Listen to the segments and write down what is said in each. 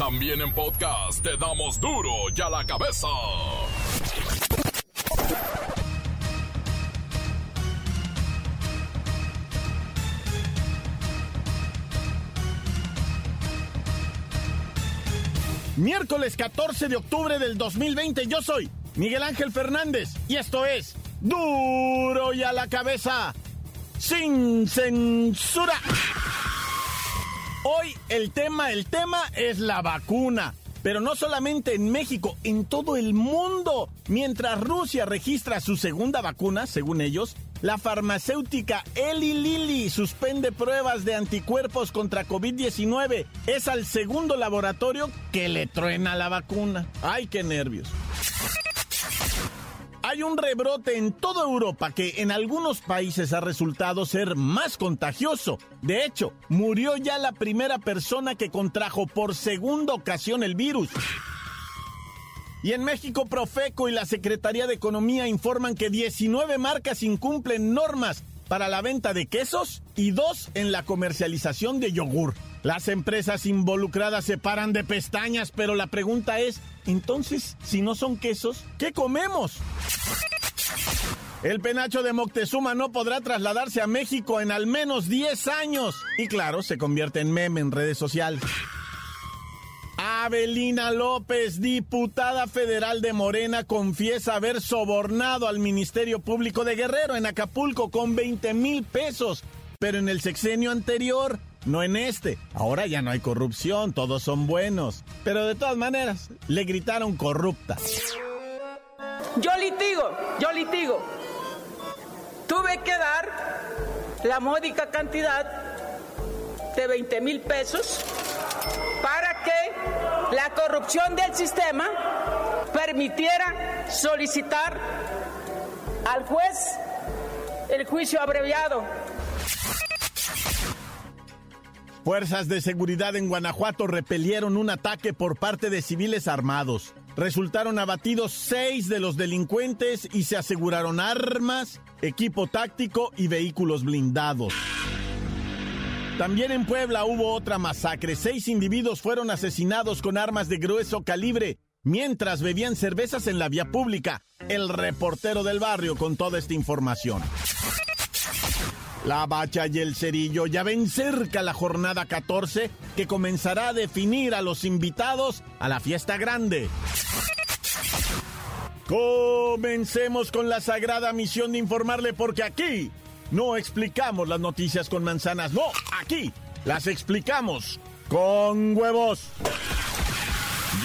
También en podcast te damos duro y a la cabeza. Miércoles 14 de octubre del 2020, yo soy Miguel Ángel Fernández y esto es Duro y a la cabeza, sin censura. Hoy el tema, el tema es la vacuna. Pero no solamente en México, en todo el mundo. Mientras Rusia registra su segunda vacuna, según ellos, la farmacéutica Eli Lilly suspende pruebas de anticuerpos contra COVID-19. Es al segundo laboratorio que le truena la vacuna. ¡Ay, qué nervios! Un rebrote en toda Europa que en algunos países ha resultado ser más contagioso. De hecho, murió ya la primera persona que contrajo por segunda ocasión el virus. Y en México, Profeco y la Secretaría de Economía informan que 19 marcas incumplen normas para la venta de quesos y dos en la comercialización de yogur. Las empresas involucradas se paran de pestañas, pero la pregunta es, entonces, si no son quesos, ¿qué comemos? El penacho de Moctezuma no podrá trasladarse a México en al menos 10 años. Y claro, se convierte en meme en redes sociales. Abelina López, diputada federal de Morena, confiesa haber sobornado al Ministerio Público de Guerrero en Acapulco con 20 mil pesos. Pero en el sexenio anterior, no en este. Ahora ya no hay corrupción, todos son buenos. Pero de todas maneras, le gritaron corrupta. Yo litigo, yo litigo. Tuve que dar la módica cantidad de 20 mil pesos para que la corrupción del sistema permitiera solicitar al juez el juicio abreviado. Fuerzas de seguridad en Guanajuato repelieron un ataque por parte de civiles armados. Resultaron abatidos seis de los delincuentes y se aseguraron armas, equipo táctico y vehículos blindados. También en Puebla hubo otra masacre. Seis individuos fueron asesinados con armas de grueso calibre mientras bebían cervezas en la vía pública. El reportero del barrio con toda esta información. La Bacha y el Cerillo ya ven cerca la jornada 14 que comenzará a definir a los invitados a la fiesta grande. Comencemos con la sagrada misión de informarle porque aquí no explicamos las noticias con manzanas, no, aquí las explicamos con huevos.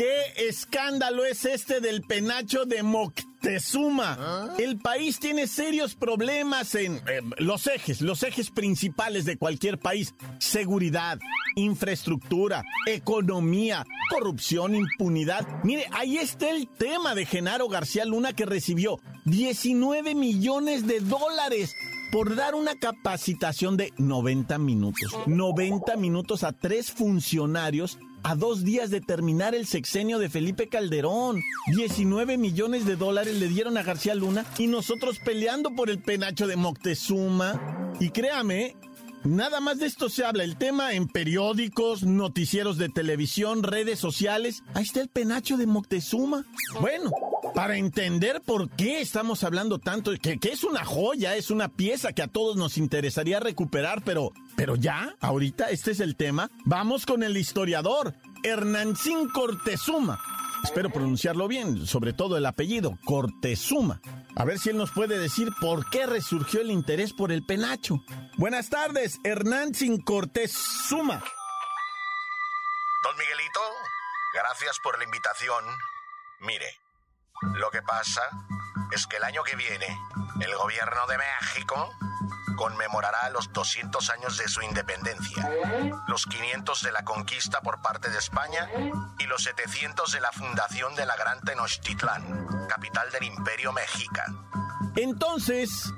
¿Qué escándalo es este del penacho de Moctezuma? El país tiene serios problemas en eh, los ejes, los ejes principales de cualquier país. Seguridad, infraestructura, economía, corrupción, impunidad. Mire, ahí está el tema de Genaro García Luna que recibió 19 millones de dólares por dar una capacitación de 90 minutos. 90 minutos a tres funcionarios a dos días de terminar el sexenio de Felipe Calderón. 19 millones de dólares le dieron a García Luna y nosotros peleando por el penacho de Moctezuma. Y créame, Nada más de esto se habla, el tema en periódicos, noticieros de televisión, redes sociales. Ahí está el penacho de Moctezuma. Bueno, para entender por qué estamos hablando tanto, que, que es una joya, es una pieza que a todos nos interesaría recuperar, pero, pero ya, ahorita este es el tema. Vamos con el historiador, Hernancín Cortezuma. Espero pronunciarlo bien, sobre todo el apellido, Cortezuma. A ver si él nos puede decir por qué resurgió el interés por el penacho. Buenas tardes, Hernán Sin Cortés Suma. Don Miguelito, gracias por la invitación. Mire, lo que pasa es que el año que viene el gobierno de México conmemorará los 200 años de su independencia, los 500 de la conquista por parte de España y los 700 de la fundación de la Gran Tenochtitlán, capital del Imperio Mexica. Entonces,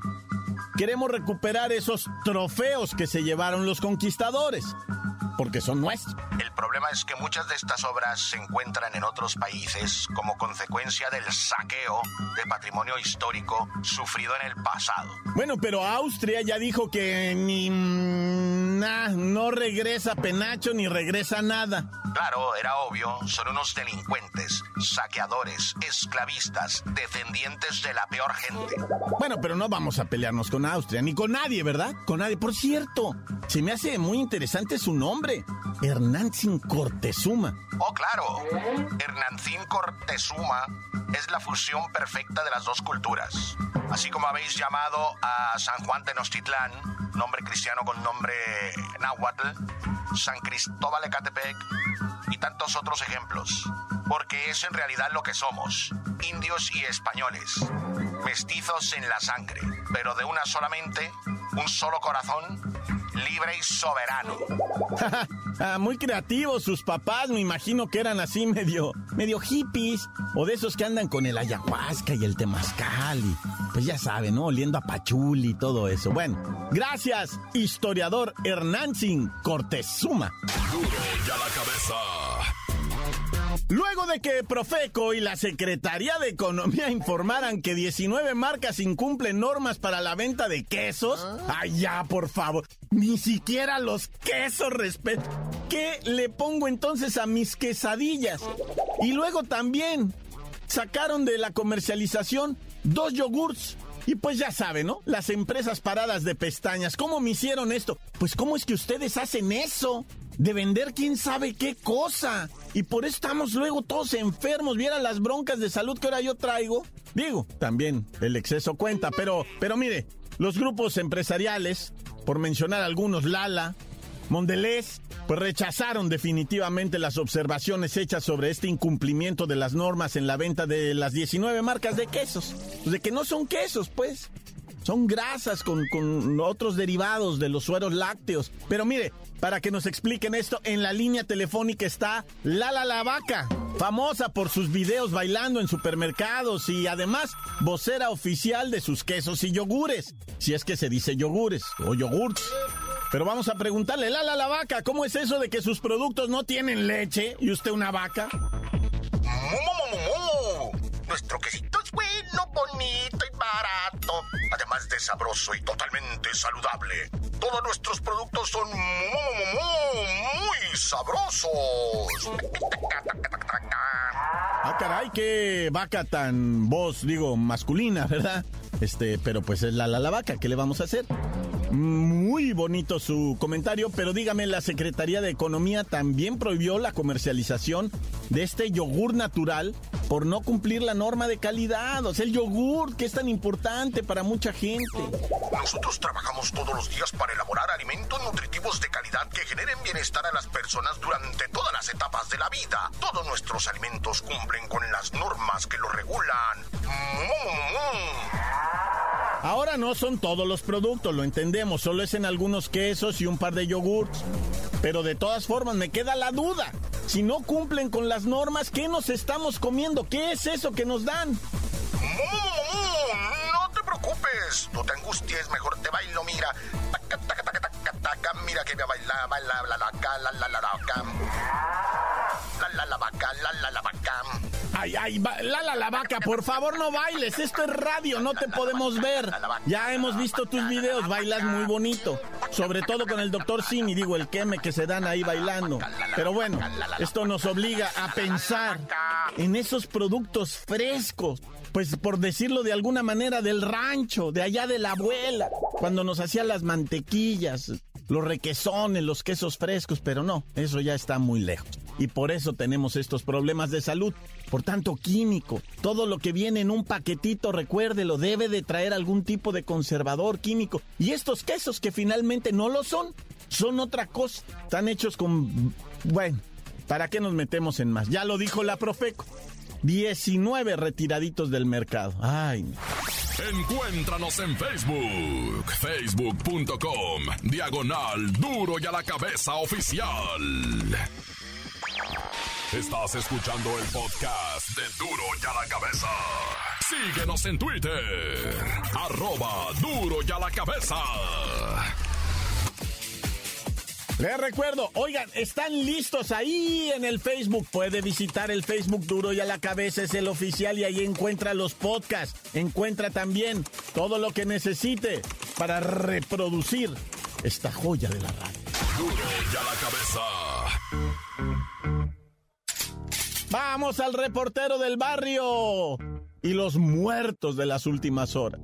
queremos recuperar esos trofeos que se llevaron los conquistadores porque son nuestros. El problema es que muchas de estas obras se encuentran en otros países como consecuencia del saqueo de patrimonio histórico sufrido en el pasado. Bueno, pero Austria ya dijo que ni nada, no regresa penacho ni regresa nada. Claro, era obvio, son unos delincuentes, saqueadores, esclavistas, descendientes de la peor gente. Bueno, pero no vamos a pelearnos con Austria, ni con nadie, ¿verdad? Con nadie. Por cierto, se me hace muy interesante su nombre, Hernancín Cortezuma. Oh, claro, Hernancín Cortezuma es la fusión perfecta de las dos culturas. Así como habéis llamado a San Juan Tenochtitlán, nombre cristiano con nombre náhuatl, San Cristóbal Ecatepec y tantos otros ejemplos. Porque es en realidad lo que somos, indios y españoles, mestizos en la sangre, pero de una solamente, un solo corazón, libre y soberano. Ah, muy creativos sus papás, me imagino que eran así medio, medio hippies, o de esos que andan con el ayahuasca y el temazcal, y pues ya saben, ¿no? Oliendo a pachuli y todo eso. Bueno, gracias, historiador Hernández Cortezuma. Duro ya la cabeza. Luego de que Profeco y la Secretaría de Economía informaran que 19 marcas incumplen normas para la venta de quesos, ay ya, por favor, ni siquiera los quesos respeto. ¿Qué le pongo entonces a mis quesadillas? Y luego también sacaron de la comercialización dos yogurts. Y pues ya saben, ¿no? Las empresas paradas de pestañas, ¿cómo me hicieron esto? Pues ¿cómo es que ustedes hacen eso? De vender quién sabe qué cosa. Y por eso estamos luego todos enfermos. ¿Vieran las broncas de salud que ahora yo traigo? Digo, también el exceso cuenta, pero, pero mire, los grupos empresariales, por mencionar algunos, Lala, Mondelez, pues rechazaron definitivamente las observaciones hechas sobre este incumplimiento de las normas en la venta de las 19 marcas de quesos. Pues de que no son quesos, pues. Son grasas con, con, otros derivados de los sueros lácteos. Pero mire, para que nos expliquen esto, en la línea telefónica está Lala la Vaca, famosa por sus videos bailando en supermercados y además vocera oficial de sus quesos y yogures. Si es que se dice yogures o yogurts. Pero vamos a preguntarle, Lala la Vaca, ¿cómo es eso de que sus productos no tienen leche y usted una vaca? Nuestro quesito es bueno, bonito y barato. Además de sabroso y totalmente saludable. Todos nuestros productos son muy sabrosos. Ah, caray, qué vaca tan voz, digo, masculina, ¿verdad? Este, pero pues es la la, la vaca, ¿qué le vamos a hacer? Muy bonito su comentario, pero dígame, la Secretaría de Economía también prohibió la comercialización de este yogur natural por no cumplir la norma de calidad. O sea, el yogur, que es tan importante para mucha gente. Nosotros trabajamos todos los días para elaborar alimentos nutritivos de calidad que generen bienestar a las personas durante todas las etapas de la vida. Todos nuestros alimentos cumplen con las normas que lo regulan. Ahora no son todos los productos, lo entendemos, solo es en algunos quesos y un par de yogurts. Pero de todas formas me queda la duda. Si no cumplen con las normas, ¿qué nos estamos comiendo? ¿Qué es eso que nos dan? No te preocupes, no te angusties, mejor te bailo, mira. Mira que me baila, baila, la la la la la la la la la la vaca, la la la vaca. Ay, ay, Lala la vaca, por favor no bailes, esto es radio, no te podemos ver. Ya hemos visto tus videos, bailas muy bonito. Sobre todo con el doctor Simi, digo, el queme que se dan ahí bailando. Pero bueno, esto nos obliga a pensar en esos productos frescos. Pues por decirlo de alguna manera, del rancho, de allá de la abuela, cuando nos hacía las mantequillas, los requesones, los quesos frescos, pero no, eso ya está muy lejos. Y por eso tenemos estos problemas de salud. Por tanto, químico. Todo lo que viene en un paquetito, recuérdelo, debe de traer algún tipo de conservador químico. Y estos quesos que finalmente no lo son, son otra cosa. Están hechos con... Bueno, ¿para qué nos metemos en más? Ya lo dijo la Profeco. 19 retiraditos del mercado. Ay. Encuéntranos en Facebook, facebook.com, diagonal duro y a la cabeza oficial. Estás escuchando el podcast de duro y a la cabeza. Síguenos en Twitter, arroba duro y a la cabeza. Les recuerdo, oigan, están listos ahí en el Facebook. Puede visitar el Facebook Duro y a la cabeza es el oficial y ahí encuentra los podcasts. Encuentra también todo lo que necesite para reproducir esta joya de la radio. Duro y a la cabeza. Vamos al reportero del barrio y los muertos de las últimas horas.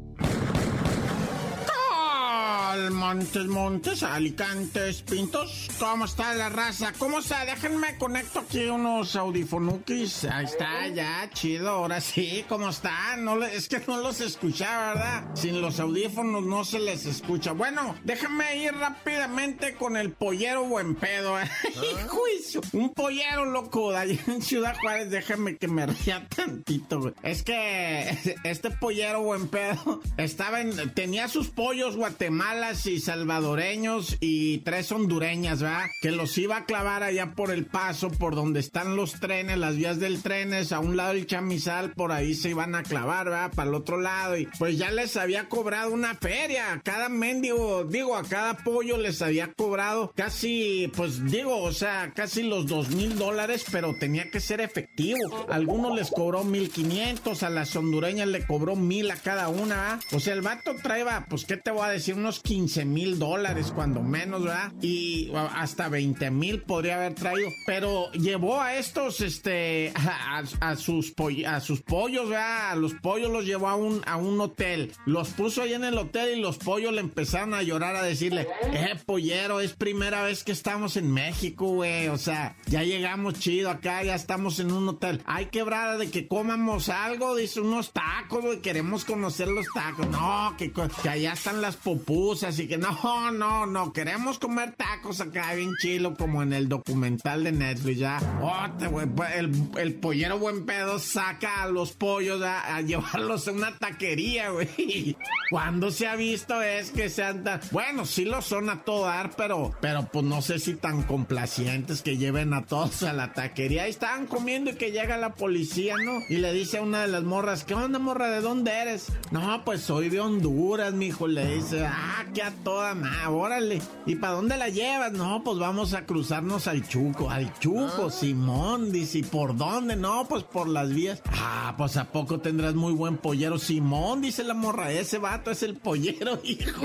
Montes, Montes, Alicantes, Pintos. ¿Cómo está la raza? ¿Cómo está? Déjenme conecto aquí unos audifonukis. Ahí está, ya, chido. Ahora sí, ¿cómo está? No es que no los escuchaba, ¿verdad? Sin los audífonos no se les escucha. Bueno, déjenme ir rápidamente con el pollero buen pedo. ¿eh? Juicio. Un pollero loco de allá en Ciudad Juárez. Déjenme que me ría tantito, güey. Es que este pollero buen pedo estaba en. Tenía sus pollos Guatemala y salvadoreños y tres hondureñas, ¿verdad? Que los iba a clavar allá por el paso, por donde están los trenes, las vías del trenes, a un lado el chamizal, por ahí se iban a clavar, ¿verdad? Para el otro lado. Y pues ya les había cobrado una feria. Cada mendigo, digo, a cada pollo les había cobrado casi, pues digo, o sea, casi los dos mil dólares, pero tenía que ser efectivo. algunos les cobró mil quinientos, a las hondureñas le cobró mil a cada una, ¿verdad? O sea, el vato traeba, pues, ¿qué te voy a decir? Unos 15 mil dólares, cuando menos, ¿verdad? Y hasta 20 mil podría haber traído. Pero llevó a estos, este, a, sus, a sus pollos, ¿verdad? A los pollos los llevó a un, a un hotel. Los puso ahí en el hotel y los pollos le empezaron a llorar, a decirle, eh, pollero, es primera vez que estamos en México, güey. O sea, ya llegamos chido acá, ya estamos en un hotel. Hay quebrada de que comamos algo, dice unos tacos, güey. Queremos conocer los tacos. No, que, que allá están las pupusas así que no, no, no, queremos comer tacos acá bien chilo como en el documental de Netflix, ya. Oh, pues, el, pollero buen pedo saca a los pollos a, llevarlos a una taquería, güey. Cuando se ha visto es que sean tan... Bueno, sí lo son a todo dar, pero, pero pues no sé si tan complacientes que lleven a todos a la taquería. Ahí estaban comiendo y que llega la policía, ¿no? Y le dice a una de las morras, ¿qué onda, morra? ¿De dónde eres? No, pues soy de Honduras, mijo. Le dice, ah, a toda ma, órale. ¿Y para dónde la llevas? No, pues vamos a cruzarnos al Chuco. Al Chuco, ah. Simón, dice. ¿Y por dónde? No, pues por las vías. Ah, pues a poco tendrás muy buen pollero. Simón, dice la morra. Ese vato es el pollero, hijo.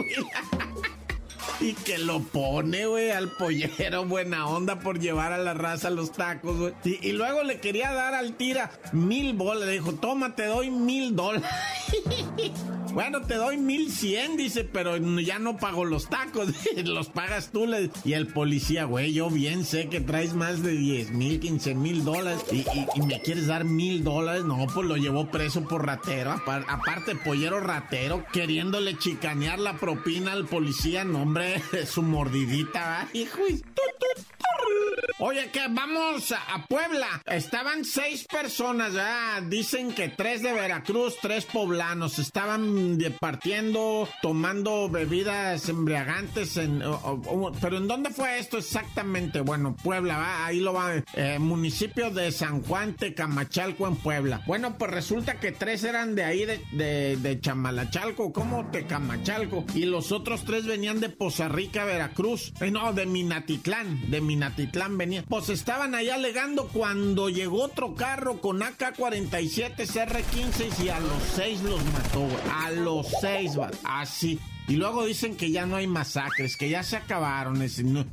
Y que lo pone, güey, al pollero, buena onda por llevar a la raza los tacos, güey. Y, y, luego le quería dar al tira mil bolas. Le dijo, toma, te doy mil dólares. Bueno, te doy mil cien, dice, pero ya no pago los tacos, los pagas tú. Y el policía, güey, yo bien sé que traes más de diez mil, quince mil dólares y, me quieres dar mil dólares. No, pues lo llevó preso por ratero. Aparte, pollero ratero, queriéndole chicanear la propina al policía, no, hombre, su mordidita, hijo. Oye, que vamos a, Puebla. Estaban seis personas, ya. Dicen que tres de Veracruz, tres poblanos. Estaban partiendo, tomando bebidas embriagantes. En, pero ¿en dónde fue esto exactamente? Bueno, Puebla, ahí lo va. Eh, municipio de San Juan, Tecamachalco, en Puebla. Bueno, pues resulta que tres eran de ahí, de, de, Chamalachalco, como Tecamachalco. Y los otros tres venían de Poza Rica, Veracruz. Eh, no, de Minatitlán, de Minatitlán venía. Pues estaban ahí alegando cuando llegó otro carro con AK-47 CR-15 y a los seis los mató, A los seis, va. Así. Y luego dicen que ya no hay masacres, que ya se acabaron.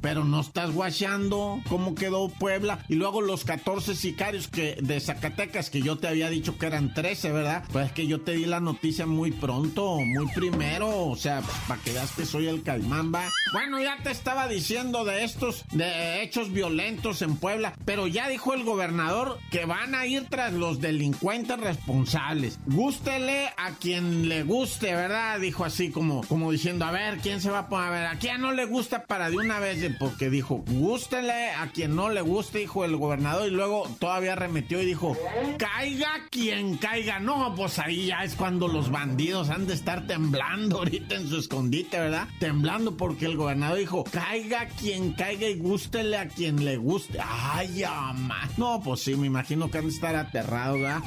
pero no estás guachando cómo quedó Puebla. Y luego los 14 sicarios que, de Zacatecas, que yo te había dicho que eran 13, ¿verdad? Pues es que yo te di la noticia muy pronto, muy primero. O sea, para que veas que soy el calmamba. Bueno, ya te estaba diciendo de estos de hechos violentos en Puebla. Pero ya dijo el gobernador que van a ir tras los delincuentes responsables. Gústele a quien le guste, ¿verdad? Dijo así como diciendo, a ver, ¿quién se va a poner? A ver, ¿a quién no le gusta para de una vez? Porque dijo, gústele a quien no le guste, dijo el gobernador, y luego todavía remetió y dijo, caiga quien caiga. No, pues ahí ya es cuando los bandidos han de estar temblando ahorita en su escondite, ¿verdad? Temblando porque el gobernador dijo, caiga quien caiga y gústele a quien le guste. Ay, ama. No, pues sí, me imagino que han de estar aterrados, ¿verdad?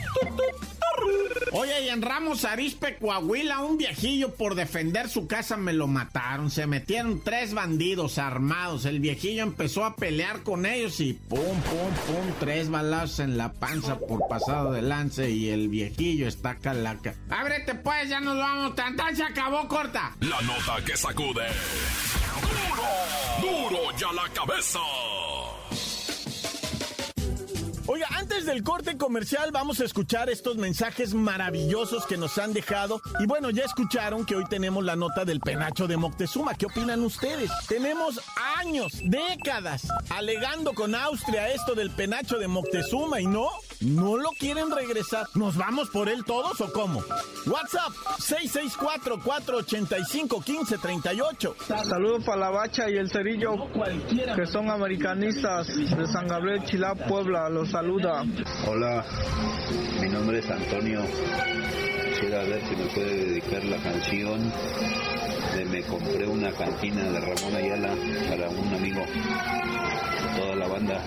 Oye, y en Ramos Arispe, Coahuila, un viejillo por defender su casa me lo mataron. Se metieron tres bandidos armados. El viejillo empezó a pelear con ellos y pum, pum, pum, tres balazos en la panza por pasado de lance y el viejillo está calaca. Ábrete pues, ya nos vamos. Tan, se acabó corta. La nota que sacude. Duro, duro ya la cabeza. Oiga, antes del corte comercial vamos a escuchar estos mensajes maravillosos que nos han dejado. Y bueno, ya escucharon que hoy tenemos la nota del penacho de Moctezuma. ¿Qué opinan ustedes? Tenemos años, décadas, alegando con Austria esto del penacho de Moctezuma y no, no lo quieren regresar. ¿Nos vamos por él todos o cómo? WhatsApp 664-485-1538. Saludos para la bacha y el cerillo, que son americanistas de San Gabriel, Chilá, Puebla. Los saluda. Hola, mi nombre es Antonio. Quisiera ver si me puede dedicar la canción de Me compré una cantina de Ramón Ayala para un amigo toda la banda.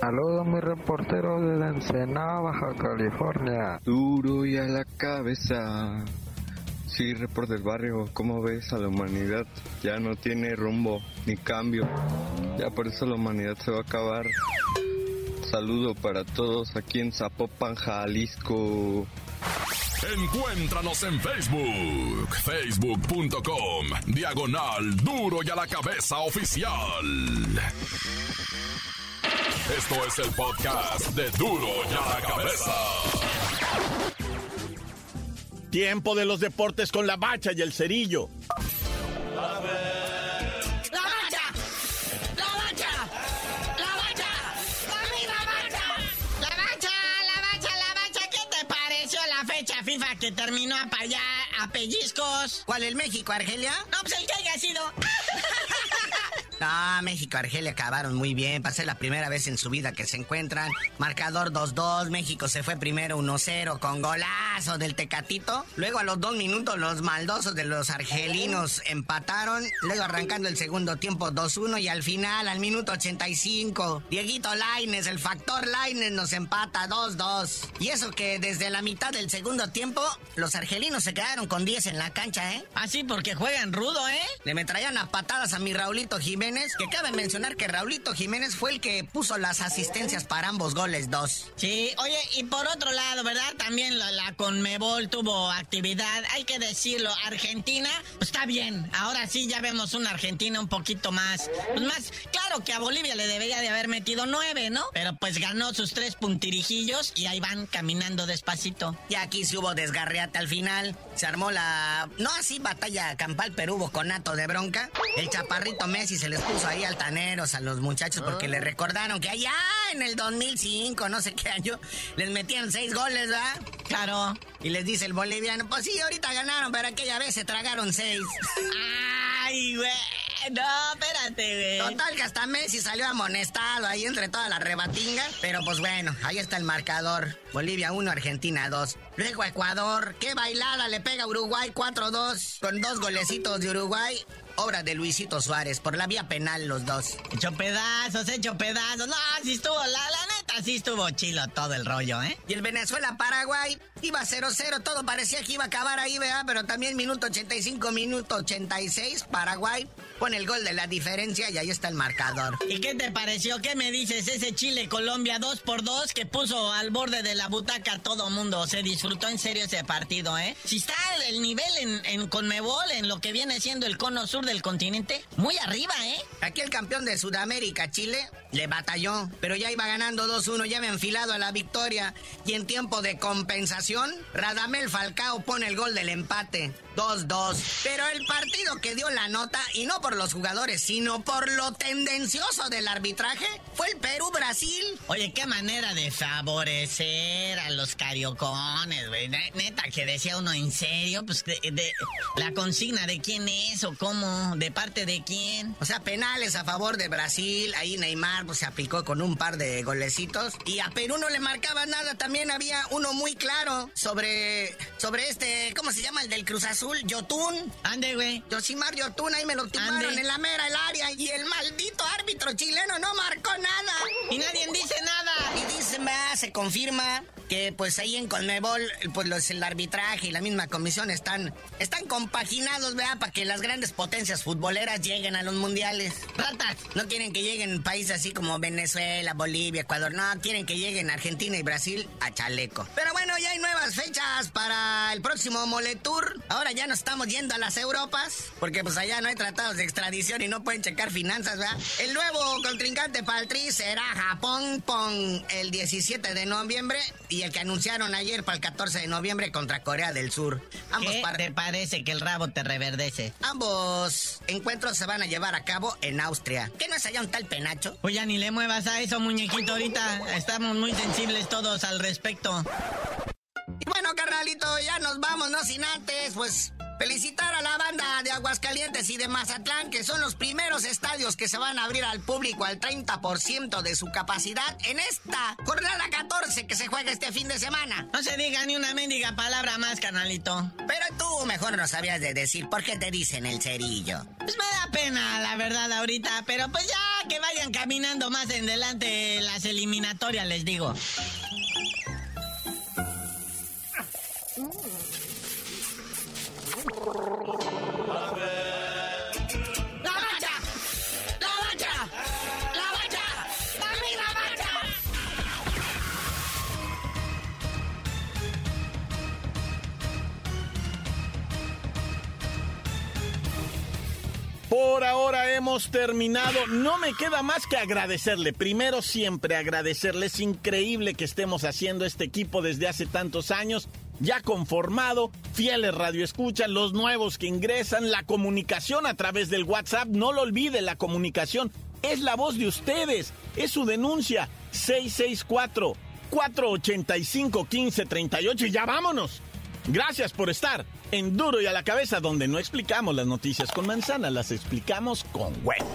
Saludos mi reportero de Ensenada, Baja California. Duro y a la cabeza. Sí, report del barrio, ¿cómo ves a la humanidad? Ya no tiene rumbo ni cambio. Ya por eso la humanidad se va a acabar. Saludo para todos aquí en Zapopan, Jalisco. Encuéntranos en Facebook, facebook.com, diagonal duro y a la cabeza oficial. Esto es el podcast de duro y a la cabeza. Tiempo de los deportes con la bacha y el cerillo. Que terminó para allá a pellizcos. ¿Cuál, el México, Argelia? No, pues el que haya sido. No, México, Argelia acabaron muy bien. Pasé la primera vez en su vida que se encuentran. Marcador 2-2. México se fue primero 1-0 con golazo del Tecatito. Luego a los dos minutos los maldosos de los argelinos empataron. Luego arrancando el segundo tiempo 2-1 y al final al minuto 85 Dieguito Laines, el factor Laines nos empata 2-2. Y eso que desde la mitad del segundo tiempo los argelinos se quedaron con 10 en la cancha, ¿eh? Así ah, porque juegan rudo, ¿eh? Le me traían a patadas a mi Raulito Jiménez que cabe mencionar que Raulito Jiménez fue el que puso las asistencias para ambos goles, dos. Sí, oye, y por otro lado, ¿verdad? También la, Conmebol tuvo actividad, hay que decirlo, Argentina, pues está bien, ahora sí ya vemos una Argentina un poquito más, pues más, claro que a Bolivia le debería de haber metido nueve, ¿no? Pero pues ganó sus tres puntirijillos y ahí van caminando despacito. Y aquí se hubo desgarreate al final, se armó la, no así batalla campal, pero hubo conato de bronca, el chaparrito Messi se le puso ahí altaneros a los muchachos porque le recordaron que allá en el 2005, no sé qué año, les metían seis goles, ¿verdad? Claro. Y les dice el boliviano, pues sí, ahorita ganaron, pero aquella vez se tragaron seis. ¡Ay, güey! No, espérate, güey. Total que hasta Messi salió amonestado ahí entre toda la rebatinga. Pero pues bueno, ahí está el marcador. Bolivia 1, Argentina 2. Luego Ecuador. Qué bailada le pega Uruguay 4-2. Con dos golecitos de Uruguay obra de Luisito Suárez, por la vía penal los dos. Hecho pedazos, hecho pedazos. No, así estuvo, la, la neta, sí estuvo chilo todo el rollo, ¿eh? Y el Venezuela-Paraguay iba 0-0, todo parecía que iba a acabar ahí, ¿verdad? Pero también minuto 85, minuto 86, Paraguay pone el gol de la diferencia y ahí está el marcador. ¿Y qué te pareció? ¿Qué me dices? Ese Chile-Colombia 2 por 2 que puso al borde de la butaca a todo mundo. Se disfrutó en serio ese partido, ¿eh? Si está el nivel en, en Conmebol, en lo que viene siendo el cono sur del continente, muy arriba, ¿eh? Aquí el campeón de Sudamérica, Chile, le batalló, pero ya iba ganando 2-1, ya enfilado a la victoria. Y en tiempo de compensación, Radamel Falcao pone el gol del empate. 2-2. Pero el partido que dio la nota, y no por los jugadores, sino por lo tendencioso del arbitraje, fue el Perú-Brasil. Oye, qué manera de favorecer a los cariocones, güey. Neta, que decía uno en serio, pues de, la consigna de quién es o cómo, de parte de quién. O sea, penales a favor de Brasil. Ahí Neymar pues, se aplicó con un par de golecitos. Y a Perú no le marcaba nada. También había uno muy claro sobre, sobre este, ¿cómo se llama? El del Cruz Azul, Yotun. Ande, güey. Yosimar Yotun, ahí me lo tumbaron en la mera el área. Y el maldito árbitro chileno no marcó nada. Y nadie dice nada. Se confirma que pues ahí en Conmebol, pues los, el arbitraje y la misma comisión están, están compaginados, ¿verdad? Para que las grandes potencias futboleras lleguen a los mundiales. Ratas, no quieren que lleguen países así como Venezuela, Bolivia, Ecuador, no, quieren que lleguen Argentina y Brasil a chaleco. Pero bueno, ya hay nuevas fechas para el próximo Moletour. Ahora ya nos estamos yendo a las Europas, porque pues allá no hay tratados de extradición y no pueden checar finanzas, ¿verdad? El nuevo contrincante para el Tri será Japón, con el 17 de noviembre y el que anunciaron ayer para el 14 de noviembre contra Corea del Sur. Ambos ¿Qué te parece que el rabo te reverdece? Ambos encuentros se van a llevar a cabo en Austria. ¿Qué no es allá un tal penacho? Pues ya ni le muevas a eso, muñequito, ahorita estamos muy sensibles todos al respecto. Y bueno, carnalito, ya nos vamos, no sin antes, pues Felicitar a la banda de Aguascalientes y de Mazatlán, que son los primeros estadios que se van a abrir al público al 30% de su capacidad en esta jornada 14 que se juega este fin de semana. No se diga ni una mendiga palabra más, canalito. Pero tú mejor no sabías de decir por qué te dicen el cerillo. Pues me da pena, la verdad, ahorita, pero pues ya que vayan caminando más en delante las eliminatorias, les digo. Terminado. No me queda más que agradecerle. Primero siempre agradecerle. Es increíble que estemos haciendo este equipo desde hace tantos años. Ya conformado, fieles radioescuchas, los nuevos que ingresan, la comunicación a través del WhatsApp. No lo olvide, la comunicación es la voz de ustedes. Es su denuncia. 664 485 1538 y ya vámonos. Gracias por estar en Duro y a la cabeza, donde no explicamos las noticias con manzana, las explicamos con huevo.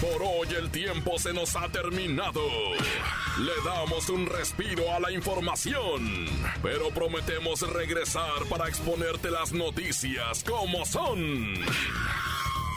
Por hoy el tiempo se nos ha terminado. Le damos un respiro a la información, pero prometemos regresar para exponerte las noticias como son.